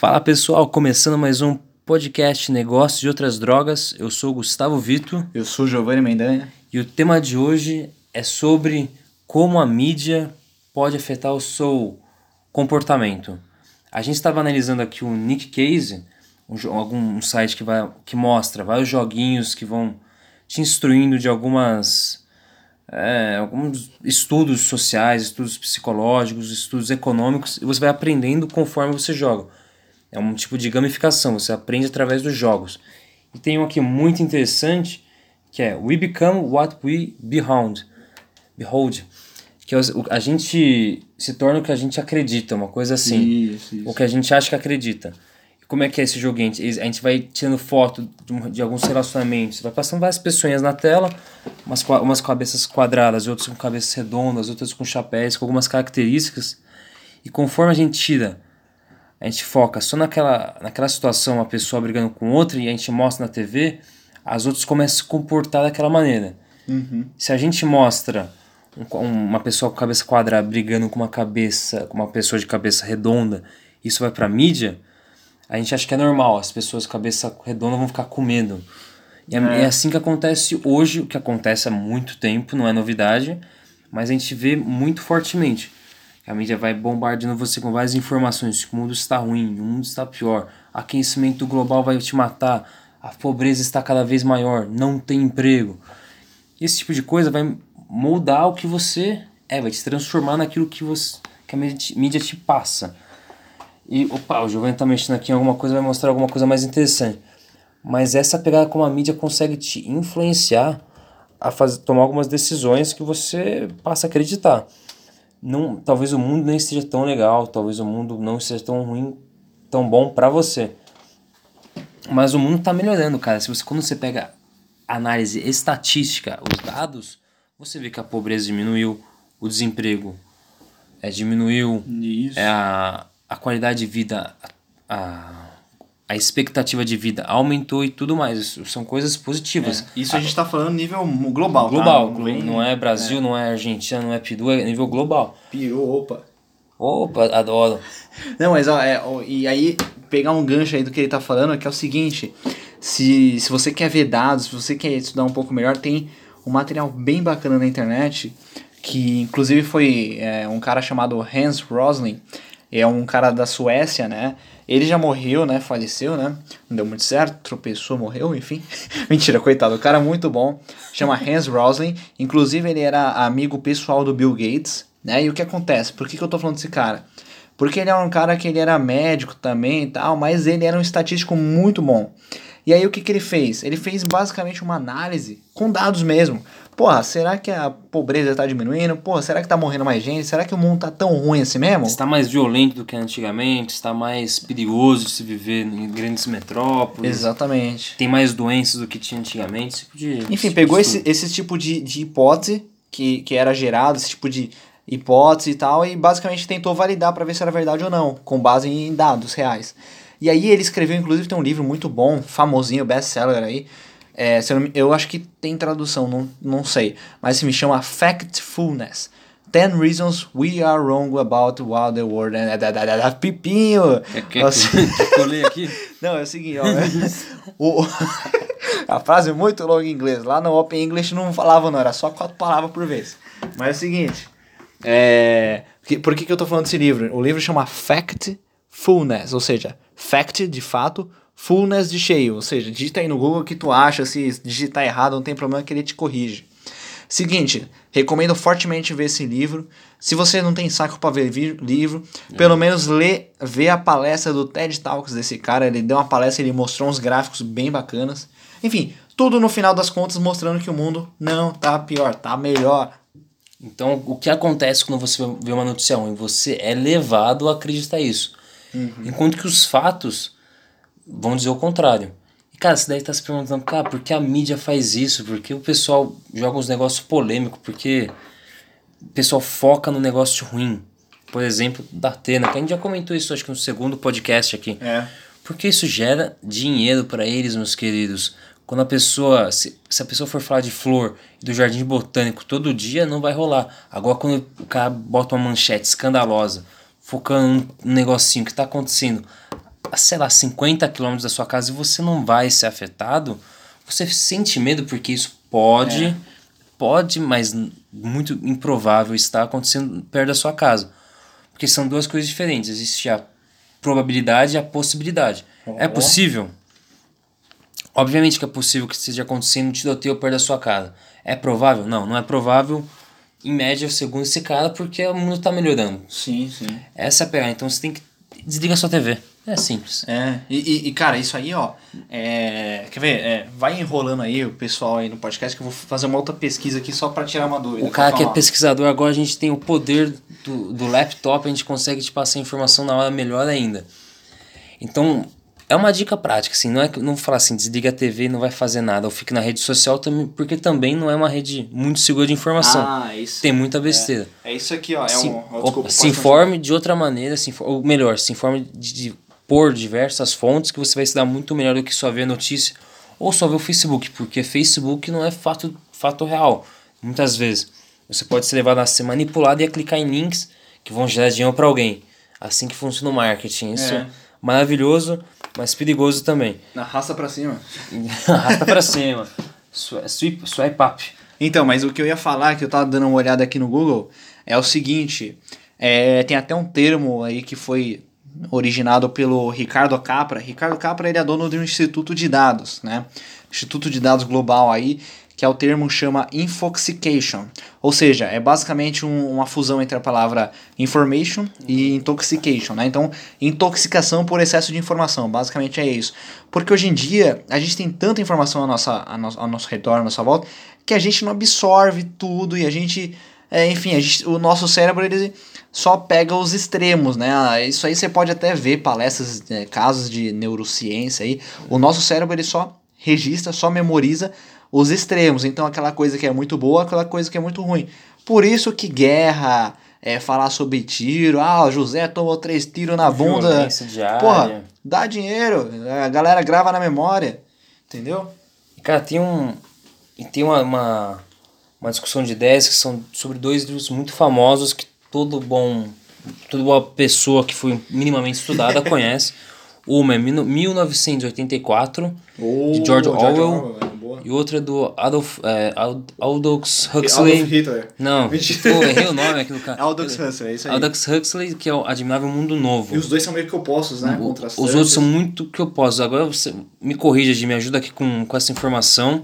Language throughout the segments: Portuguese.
Fala pessoal, começando mais um podcast Negócios de Outras Drogas. Eu sou o Gustavo Vito Eu sou Giovanni Mendanha. e o tema de hoje é sobre como a mídia pode afetar o seu comportamento. A gente estava analisando aqui o Nick Case, um, algum um site que, vai, que mostra vários joguinhos que vão te instruindo de algumas é, alguns estudos sociais, estudos psicológicos, estudos econômicos, e você vai aprendendo conforme você joga. É um tipo de gamificação, você aprende através dos jogos. E tem um aqui muito interessante, que é We Become What We Behold. Behold. Que é a gente se torna o que a gente acredita, uma coisa assim. Isso, isso. O que a gente acha que acredita. E como é que é esse joguinho? A gente- A gente vai tirando foto de, de alguns relacionamentos, vai passando várias pessoas na tela, umas, umas cabeças quadradas, outras com cabeças redondas, outras com chapéus, com algumas características. E conforme a gente tira, a gente foca só naquela, naquela situação, uma pessoa brigando com outra, e a gente mostra na TV, as outras começam a se comportar daquela maneira. Se a gente mostra um- uma pessoa com cabeça quadrada brigando com uma cabeça, com uma pessoa de cabeça redonda, isso vai pra mídia, a gente acha que é normal, as pessoas com cabeça redonda vão ficar com medo. E é, é assim que acontece hoje, o que acontece há muito tempo, não é novidade, mas a gente vê muito fortemente. A mídia vai bombardeando você com várias informações, o mundo está ruim, o mundo está pior, aquecimento global vai te matar, a pobreza está cada vez maior, não tem emprego. Esse tipo de coisa vai moldar o que você é, vai te transformar naquilo que, você, que a mídia te, mídia te passa. E, opa, o Giovanni tá mexendo aqui em alguma coisa, vai mostrar alguma coisa mais interessante. Mas essa pegada como a mídia consegue te influenciar a fazer, tomar algumas decisões que você passa a acreditar. Não, talvez o mundo nem esteja tão legal, talvez o mundo não esteja tão ruim, tão bom pra você. Mas o mundo tá melhorando, cara. Se você quando você pega análise estatística, os dados, você vê que a pobreza diminuiu, o desemprego é, diminuiu, Isso. é a, a qualidade de vida, a, a expectativa de vida aumentou e tudo mais. Isso são coisas positivas. Isso a gente tá falando nível global, tá? Global, Não vem- não é Brasil, não é Argentina, não é Peru, é nível global. Pirou, opa. Opa, adoro. Não, mas ó, é, ó, e aí, pegar um gancho aí do que ele tá falando, que é o seguinte: se, se você quer ver dados, se você quer estudar um pouco melhor, tem um material bem bacana na internet, que inclusive foi é, um cara chamado Hans Rosling, é um cara da Suécia, né? Ele já morreu, né? Faleceu, né? Não deu muito certo, tropeçou, morreu, enfim. Mentira, coitado, o cara é muito bom. Chama Hans Rosling. Inclusive, ele era amigo pessoal do Bill Gates, né? E o que acontece? Por que, que eu tô falando desse cara? Porque ele era um cara que ele era médico também e tal, mas ele era um estatístico muito bom. E aí o que, que ele fez? Ele fez basicamente uma análise com dados mesmo. Porra, será que a pobreza tá diminuindo? Porra, será que tá morrendo mais gente? Será que o mundo tá tão ruim assim mesmo? Está mais violento do que antigamente, está mais perigoso de se viver em grandes metrópoles. Exatamente. Tem mais doenças do que tinha antigamente. esse tipo de- Enfim, esse pegou tipo de esse, esse tipo de, de hipótese que, que era gerado, esse tipo de hipótese e tal, e basicamente tentou validar para ver se era verdade ou não, com base em dados reais. E aí ele escreveu, inclusive, tem um livro muito bom, famosinho, best-seller aí. É, eu, eu acho que tem tradução, não, não sei. Mas se me chama Factfulness. 10 Reasons We Are Wrong About What the World... É, da, da, da, da, Pipinho! Nossa. que que eu leia aqui? Não, é o seguinte, ó. o, a frase é muito longa em inglês. Lá no Open English não falava, não, era só quatro palavras por vez. Mas é o seguinte. É, que- por que, que eu tô falando desse livro? O livro chama Factfulness, ou seja, fact de fato, fullness de cheio. Ou seja, digita aí no Google o que tu acha, se digitar errado, não tem problema que ele te corrige. Seguinte, recomendo fortemente ver esse livro. Se você não tem saco para ver livro, pelo menos lê, vê a palestra do TED Talks desse cara. Ele deu uma palestra, ele mostrou uns gráficos bem bacanas. Enfim, tudo no final das contas mostrando que o mundo não tá pior, tá melhor. Então, o que acontece quando você vê uma notícia ruim? Você é levado a acreditar isso. Enquanto que os fatos vão dizer o contrário. E, cara, você deve estar se perguntando, cara, por que a mídia faz isso? Por que o pessoal joga uns negócios polêmicos? Por que o pessoal foca no negócio ruim? Por exemplo, da Atena, que a gente já comentou isso, acho que no segundo podcast aqui. É. Porque isso gera dinheiro para eles, meus queridos. Quando a pessoa, se, se a pessoa for falar de flor e do jardim botânico todo dia, não vai rolar. Agora, quando o cara bota uma manchete escandalosa, focando num negocinho que tá acontecendo sei lá, 50 quilômetros da sua casa e você não vai ser afetado, você sente medo porque isso pode, É. pode, mas muito improvável estar acontecendo perto da sua casa. Porque são duas coisas diferentes. Existe a probabilidade e a possibilidade. É Ó. possível? Obviamente que é possível que esteja acontecendo um tiroteio perto da sua casa. É provável? Não, não é provável. Em média, segundo esse cara, porque o mundo está melhorando. Sim, sim. Essa é a pegada. Então você tem que desligar sua TV. É simples. É, e, e, cara, isso aí, ó, é, quer ver, é, vai enrolando aí o pessoal aí no podcast que eu vou fazer uma outra pesquisa aqui só pra tirar uma dúvida. O cara que é pesquisador, agora a gente tem o poder do, do laptop, a gente consegue te passar a informação na hora melhor ainda. Então, é uma dica prática, assim, não é que não vou falar assim, desliga a TV e não vai fazer nada, ou fique na rede social também, porque também não é uma rede muito segura de informação. Ah, isso. tem muita besteira. É isso aqui, ó, é se, um... ó, opa, desculpa, se informe de outra maneira, se ou melhor, se informe de, de por diversas fontes que você vai se dar muito melhor do que só ver a notícia ou só ver o Facebook, porque Facebook não é fato, fato real. Muitas vezes você pode ser levado a ser manipulado e a clicar em links que vão gerar dinheiro para alguém. Assim que funciona o marketing. Isso É. é maravilhoso, mas perigoso também. Na raça pra cima. Arrasta para cima. Swi- Swipe, swipe up. Então, mas o que eu ia falar, que eu tava dando uma olhada aqui no Google, é o seguinte: é, tem até um termo aí que foi originado pelo Ricardo Capra. Ricardo Capra ele é dono de um instituto de dados, né? Instituto de dados global aí, que é o termo chama infoxication. Ou seja, é basicamente um- uma fusão entre a palavra information e intoxication, né? Então, intoxicação por excesso de informação, basicamente é isso. Porque hoje em dia, a gente tem tanta informação à nossa, ao nosso redor, à nossa volta, que a gente não absorve tudo e a gente, é, enfim, gente, o nosso cérebro ele só pega os extremos, né? Ah, Isso aí você pode até ver palestras, é, casos de neurociência aí. O nosso cérebro ele só registra, só memoriza os extremos. Então aquela coisa que é muito boa, aquela coisa que é muito ruim. Por isso que guerra, é, falar sobre tiro, ah, o José tomou três tiros na bunda. Porra, dá dinheiro, a galera grava na memória, entendeu? Cara, tem um. e Tem uma, uma, uma discussão de ideias que são sobre dois livros muito famosos que todo bom. Toda boa pessoa que foi minimamente estudada conhece. Uma é mil- 1984 de George Orwell e outra é do Adolf, é, Ald- Aldous Huxley. Hitler. Não, pô, errei o nome aqui do cara. Aldous Huxley, é isso aí. Aldous Huxley, que é o Admirável Mundo Novo. E os dois são meio que opostos, né? O-. Os outros são muito que opostos. Agora você me corrija, Jimmy, me ajuda aqui com, com essa informação.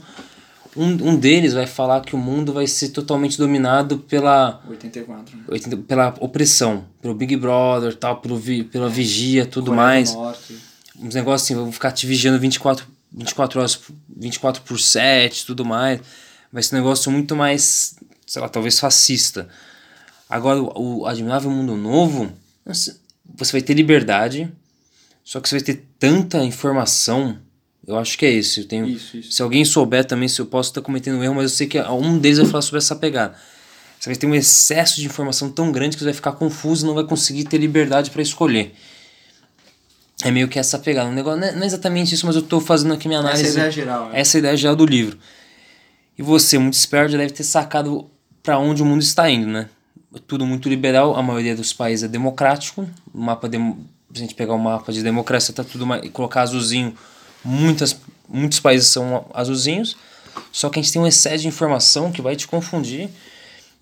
Um, um deles vai falar que o mundo vai ser totalmente dominado pela, 84. né? 80 pela opressão, pelo Big Brother, tal, pelo vi, pela vigia, tudo Coreia mais. Norte. Uns negócios assim, vão ficar te vigiando 24, 24 horas, 24 por 7, tudo mais. Vai ser um negócio muito mais, sei lá, talvez fascista. Agora, o, o Admirável Mundo Novo, você vai ter liberdade, só que você vai ter tanta informação. Eu acho que é isso. Eu tenho, Isso, isso. Se alguém souber também, se eu posso estar cometendo um erro, mas eu sei que um deles vai falar sobre essa pegada. Você vai ter um excesso de informação tão grande que você vai ficar confuso e não vai conseguir ter liberdade para escolher. É meio que essa pegada. Um negócio, não é não é exatamente isso, mas eu estou fazendo aqui minha Essa é a análise. ideia geral. né? Essa é a ideia geral do livro. E você, muito esperto, já deve ter sacado para onde o mundo está indo, né? Tudo muito liberal, a maioria dos países é democrático. O mapa dem- se a gente pegar o mapa de democracia, tá tudo mais, e colocar azulzinho, muitas, muitos países são azulzinhos. Só que a gente tem um excesso de informação que vai te confundir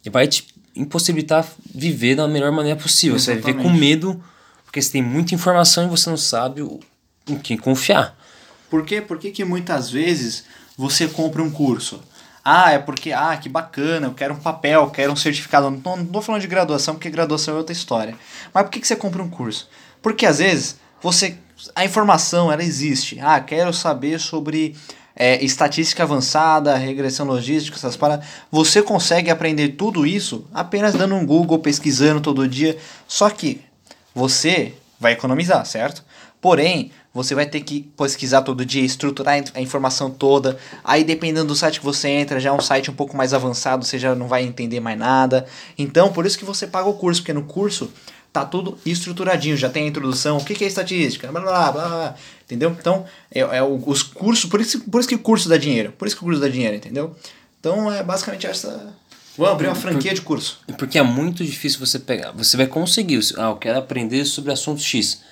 e vai te impossibilitar viver da melhor maneira possível. Você vai viver com Exatamente. medo, porque você tem muita informação e você não sabe em quem confiar. Por quê? Por que, que muitas vezes você compra um curso? Ah, é porque, ah, que bacana, eu quero um papel, quero um certificado. Não tô, não tô falando de graduação, porque graduação é outra história. Mas por que, que você compra um curso? Porque às vezes você. A informação, ela existe. Ah, quero saber sobre é, estatística avançada, regressão logística, essas paradas. Você consegue aprender tudo isso apenas dando um Google, pesquisando todo dia. Só que você vai economizar, certo? Porém, você vai ter que pesquisar todo dia, estruturar a informação toda. Aí, dependendo do site que você entra, já é um site um pouco mais avançado, você já não vai entender mais nada. Então, por isso que você paga o curso, porque no curso tá tudo estruturadinho, já tem a introdução, o que, que é estatística, blá blá blá, blá entendeu? Então, é, é o- os cursos, por isso, por isso que o curso dá dinheiro, por isso que o curso dá dinheiro, entendeu? Então, é basicamente essa. Vamos abrir uma franquia de curso. Porque é muito difícil você pegar. Você vai conseguir. Ah, eu quero aprender sobre assunto X.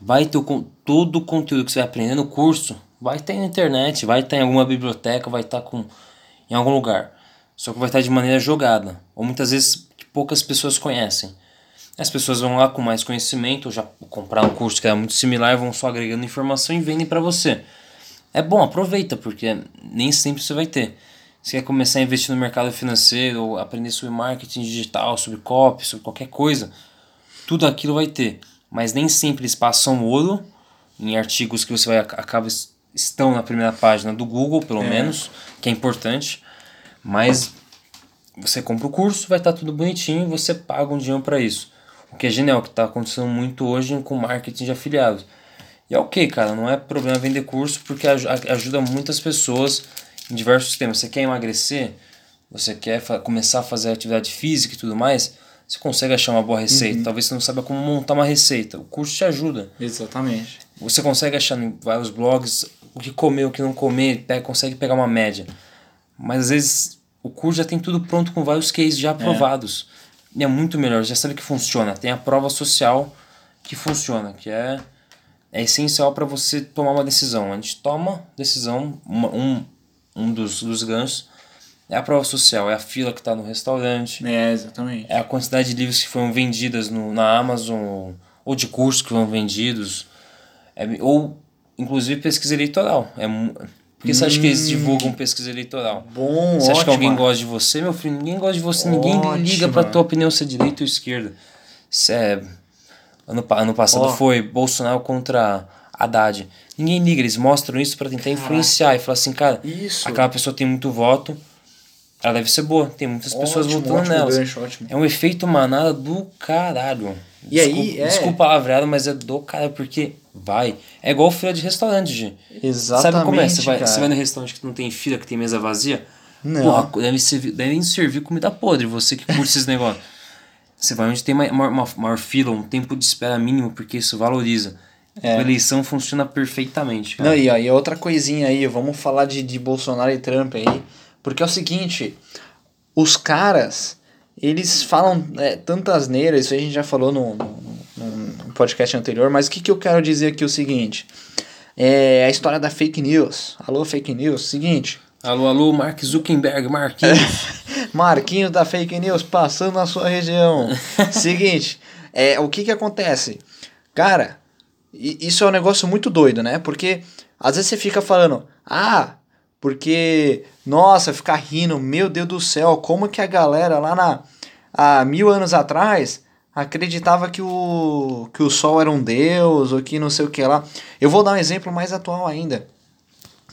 vai ter o, todo o conteúdo que você vai aprender no curso, vai estar na internet, vai estar em alguma biblioteca, vai estar com, em algum lugar. Só que vai estar de maneira jogada, ou muitas vezes que poucas pessoas conhecem. As pessoas vão lá com mais conhecimento, ou já comprar um curso que é muito similar, vão só agregando informação e vendem para você. É bom, aproveita, porque nem sempre você vai ter. Você quer começar a investir no mercado financeiro, ou aprender sobre marketing digital, sobre copy, sobre qualquer coisa, tudo aquilo vai ter. Mas nem sempre eles passam ouro em artigos que você vai acaba es- estão na primeira página do Google, pelo menos, que é importante. Mas você compra o curso, vai estar tudo bonitinho e você paga um dinheiro para isso. Que é genial, que está acontecendo muito hoje com marketing de afiliados. E é ok, cara, não é problema vender curso porque ajuda muitas pessoas em diversos temas. Você quer emagrecer, você quer começar a fazer atividade física e tudo mais, você consegue achar uma boa receita. Talvez você não saiba como montar uma receita. O curso te ajuda. Exatamente. Você consegue achar em vários blogs o que comer, o que não comer, pega, consegue pegar uma média. Mas às vezes o curso já tem tudo pronto com vários cases já aprovados. E é muito melhor, já sabe que funciona. Tem a prova social que funciona, que é, é essencial para você tomar uma decisão. A gente toma decisão, uma- um, um dos, dos ganchos é a prova social, é a fila que está no restaurante, É, exatamente. é a quantidade de livros que foram vendidas no, na Amazon ou de cursos que foram vendidos, é, ou inclusive pesquisa eleitoral. É, por que você acha que eles divulgam pesquisa eleitoral? Bom, Você acha que alguém gosta de você, meu filho? Ninguém gosta de você, ninguém liga pra tua opinião ser direita ou esquerda. É... Ano, pa- ano passado Ó. foi Bolsonaro contra Haddad. Ninguém liga, eles mostram isso pra tentar influenciar e falar assim, cara, Isso. aquela pessoa tem muito voto, ela deve ser boa, tem muitas pessoas Ótimo, votando ótimo nelas. gancho, ótimo. É um efeito manada do caralho. E aí, Desculpa- é. Desculpa a mas é do caralho, porque vai. É igual fila de restaurante, Gi. Exatamente, Sabe como é? Você vai, cara. você vai no restaurante que não tem fila, que tem mesa vazia? Não. Porra, deve servir, devem servir comida podre, você que curte esses negócios. Você vai onde tem ma- maior, maior, maior fila, um tempo de espera mínimo, porque isso valoriza. A eleição funciona perfeitamente, cara. Não, e, ó, e outra coisinha aí, vamos falar de, de Bolsonaro e Trump aí. Porque é o seguinte, os caras, eles falam é, tantas neiras, isso a gente já falou no, no, no podcast anterior, mas o que, que eu quero dizer aqui é o seguinte. É a história da fake news. Alô, fake news. Seguinte, Alô, alô, Mark Zuckerberg, Marquinhos. Marquinhos da Fake News passando na sua região. Seguinte, é, o que que acontece? Cara, isso é um negócio muito doido, né? Porque às vezes você fica falando, ah, porque, nossa, ficar rindo, meu Deus do céu, como que a galera lá na, há mil anos atrás acreditava que o, que o sol era um deus, ou que não sei o que lá. Eu vou dar um exemplo mais atual ainda.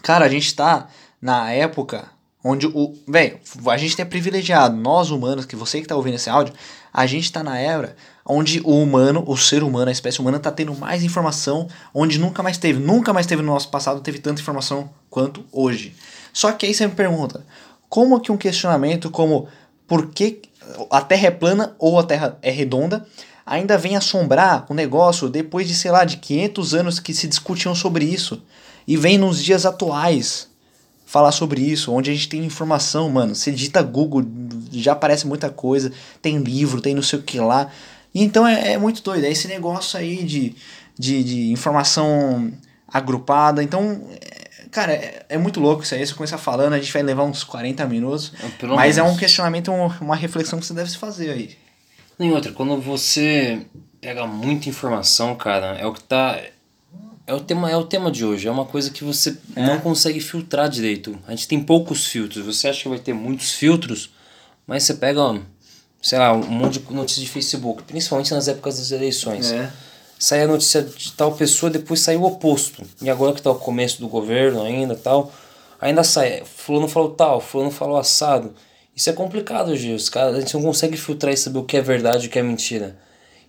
Cara, a gente tá na época onde o. Velho, a gente é privilegiado. Nós humanos, que você que tá ouvindo esse áudio, a gente tá na era onde o humano, o ser humano, a espécie humana, tá tendo mais informação onde nunca mais teve. Nunca mais teve no nosso passado, teve tanta informação quanto hoje. Só que aí você me pergunta, como que um questionamento como por que a Terra é plana ou a Terra é redonda ainda vem assombrar o negócio depois de, sei lá, de 500 anos que se discutiam sobre isso e vem nos dias atuais falar sobre isso, onde a gente tem informação, mano. Você digita Google, já aparece muita coisa, tem livro, tem não sei o que lá. Então é, é muito doido. É esse negócio aí de, de, de informação agrupada. Então, é, cara, é, é muito louco isso aí. Se eu começar falando, a gente vai levar uns 40 minutos. Pelo mas é menos. um questionamento, um- uma reflexão que você deve se fazer aí. E outra, quando você pega muita informação, cara, é o que tá. É o tema, é o tema de hoje. É uma coisa que você não consegue filtrar direito. A gente tem poucos filtros. Você acha que vai ter muitos filtros, mas você pega, sei lá, um monte de notícias de Facebook, principalmente nas épocas das eleições. É. Sai a notícia de tal pessoa, depois sai o oposto. E agora que tá o começo do governo ainda tal, ainda sai. Fulano falou tal, fulano falou assado. Isso é complicado, Gil. Os caras, a gente não consegue filtrar e saber o que é verdade e o que é mentira.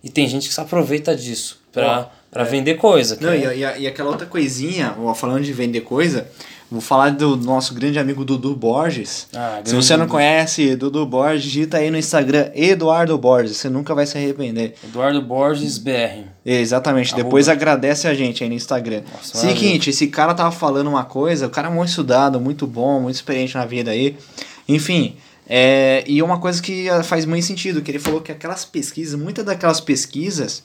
E tem gente que se aproveita disso pra, pra vender coisa. Não, é- e, e, e aquela outra coisinha, falando de vender coisa, vou falar do nosso grande amigo Dudu Borges. Ah, Se você não conhece Dudu Borges, digita aí no Instagram Eduardo Borges, você nunca vai se arrepender. Eduardo Borges BR. Exatamente, Arroba. depois agradece a gente aí no Instagram. Nossa, Seguinte, esse cara tava falando uma coisa, o cara é muito estudado, muito bom, muito experiente na vida aí. Enfim, é, e uma coisa que ah, faz muito sentido, que ele falou que aquelas pesquisas, muitas daquelas pesquisas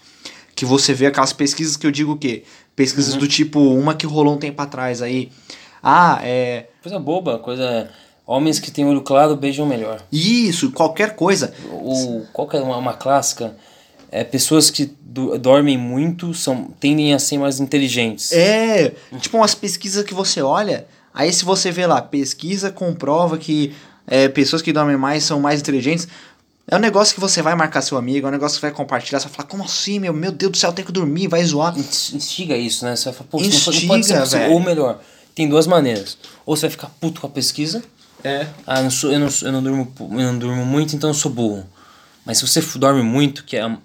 que você vê aquelas pesquisas que eu digo o quê? Pesquisas do tipo, uma que rolou um tempo atrás aí. Ah, é. Coisa boba, coisa. Homens que têm olho claro beijam melhor. Isso, qualquer coisa. O, qual que é uma, uma clássica? É, pessoas que do- dormem muito são, tendem a ser mais inteligentes. É, tipo umas pesquisas que você olha, aí se você vê lá, pesquisa comprova que é, pessoas que dormem mais são mais inteligentes. É um negócio que você vai marcar seu amigo, é um negócio que vai compartilhar, você vai falar, como assim, meu? Meu Deus do céu, eu tenho que dormir, vai zoar. Ins- Instiga isso, né? Você vai falar, pô, isso não pode- Instiga, ser possível. Ou melhor, tem duas maneiras. Ou você vai ficar puto com a pesquisa. É. Ah, eu não, sou, eu, não, eu, não durmo, eu não durmo muito, então eu sou burro. Mas se você dorme muito, que é uma-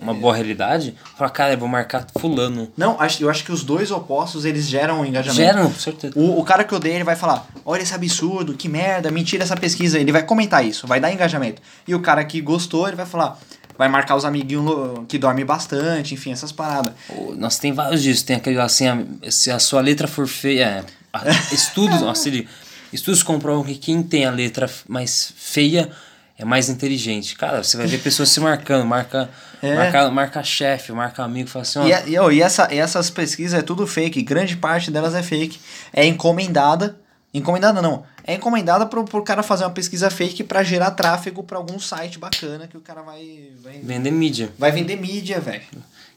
uma boa realidade, fala, cara, eu vou marcar fulano. Não, acho, eu acho que os dois opostos, eles geram um engajamento. Geram, com certeza. O, o cara que odeia, ele vai falar, olha esse absurdo, que merda, mentira essa pesquisa. Ele vai comentar isso, vai dar engajamento. E o cara que gostou, ele vai falar, vai marcar os amiguinhos que dormem bastante, enfim, essas paradas. Nossa, tem vários disso. Tem aquele assim, a- se a sua letra for feia. é, estudos, nossa, estudos comprovam que quem tem a letra mais feia é mais inteligente. Cara, você vai ver pessoas se marcando, marca, É. marca, marca chefe, marca amigo, fala assim, ó, E, e, e essa, e essas pesquisas é tudo fake, grande parte delas é fake. É encomendada. Encomendada não. É encomendada pro, pro cara fazer uma pesquisa fake pra gerar tráfego pra algum site bacana que o cara vai. Vai, vender mídia. vai vender mídia, velho.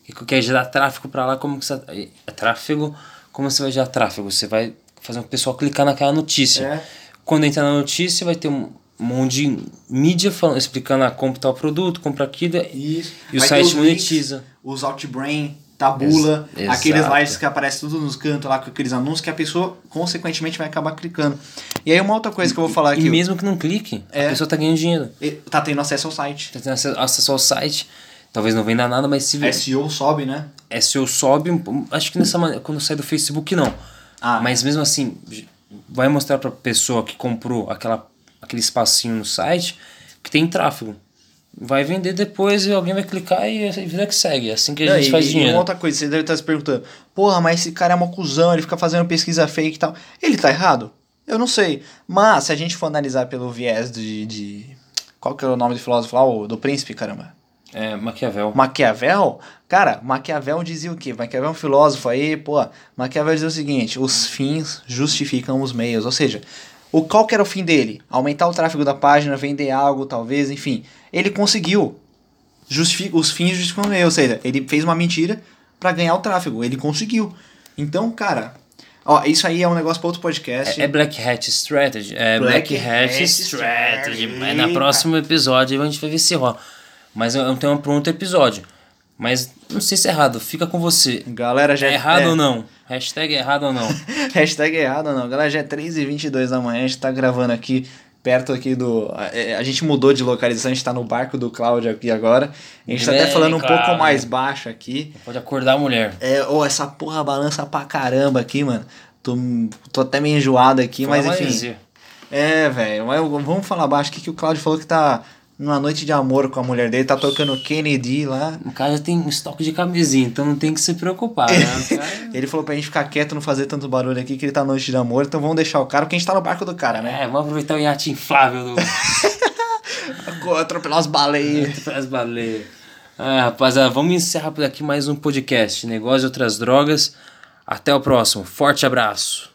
Que quer gerar tráfego pra lá, como que você. É tráfego, como você vai gerar tráfego? Você vai fazer o pessoal clicar naquela notícia. É. Quando entrar na notícia, vai ter um monte de mídia falando, explicando a compra tal produto, compra aquilo. Isso. E o Vai ter site monetiza. links, os Outbrain, Tabula, Ex- aqueles sites que aparecem tudo nos cantos lá com aqueles anúncios que a pessoa, consequentemente, vai acabar clicando. E aí uma outra coisa que eu vou falar aqui. E mesmo que não clique, É. a pessoa tá ganhando dinheiro. Tá tendo acesso ao site. Tá tendo acesso- ao site, talvez não venda nada, mas se SEO sobe, né? SEO sobe, acho que nessa maneira, quando sai do Facebook não. Ah. Mas mesmo assim, vai mostrar pra pessoa que comprou aquela, aquele espacinho no site que tem tráfego. Vai vender depois e alguém vai clicar e a vida que segue. É assim que a Não, gente e, faz e dinheiro. uma outra coisa, você deve estar se perguntando, porra, mas esse cara é uma cuzão, ele fica fazendo pesquisa fake e tal. Ele tá errado? Eu não sei. Mas se a gente for analisar pelo viés de. de qual que é o nome do filósofo lá? O, do príncipe, caramba. É, Maquiavel. Maquiavel, cara, Maquiavel dizia o quê? Maquiavel é um filósofo aí, pô. Maquiavel dizia o seguinte: os fins justificam os meios. Ou seja, o qual que era o fim dele? Aumentar o tráfego da página, vender algo, talvez, enfim. Ele conseguiu. Justifica, os fins justificam os meios. Ou seja, ele fez uma mentira pra ganhar o tráfego. Ele conseguiu. Então, cara, ó, isso aí é um negócio para outro podcast. É Black Hat Strategy. É Black Black, Hat, Hat Strategy. Strategy. É na próximo episódio a gente vai ver se rola. Mas é um tema para outro episódio. Mas não sei se é errado, fica com você. Galera, já É errado é. ou não? Hashtag errado ou não? Hashtag errado ou não. Galera, já é 3h22 da manhã, a gente tá gravando aqui perto aqui do... A, a gente mudou de localização, a gente tá no barco do Cláudio aqui agora. A gente tá até falando um pouco mais baixo aqui. Pode acordar a mulher. É, ô, essa porra balança pra caramba aqui, mano. Tô, tô até meio enjoado aqui, mas enfim. maresia. É, velho, mas vamos falar baixo aqui que o Cláudio falou que tá numa noite de amor com a mulher dele, tá tocando Kennedy lá. O cara tem um estoque de camisinha, então não tem que se preocupar, né? Cara- Ele falou pra gente ficar quieto, não fazer tanto barulho aqui, que ele tá noite de amor, então vamos deixar o cara, porque a gente tá no barco do cara, né? É, vamos aproveitar o iate inflável do Atropelar as baleias. as baleias. Ah, rapaziada, vamos encerrar por aqui mais um podcast. Negócio e outras drogas. Até o próximo. Forte abraço.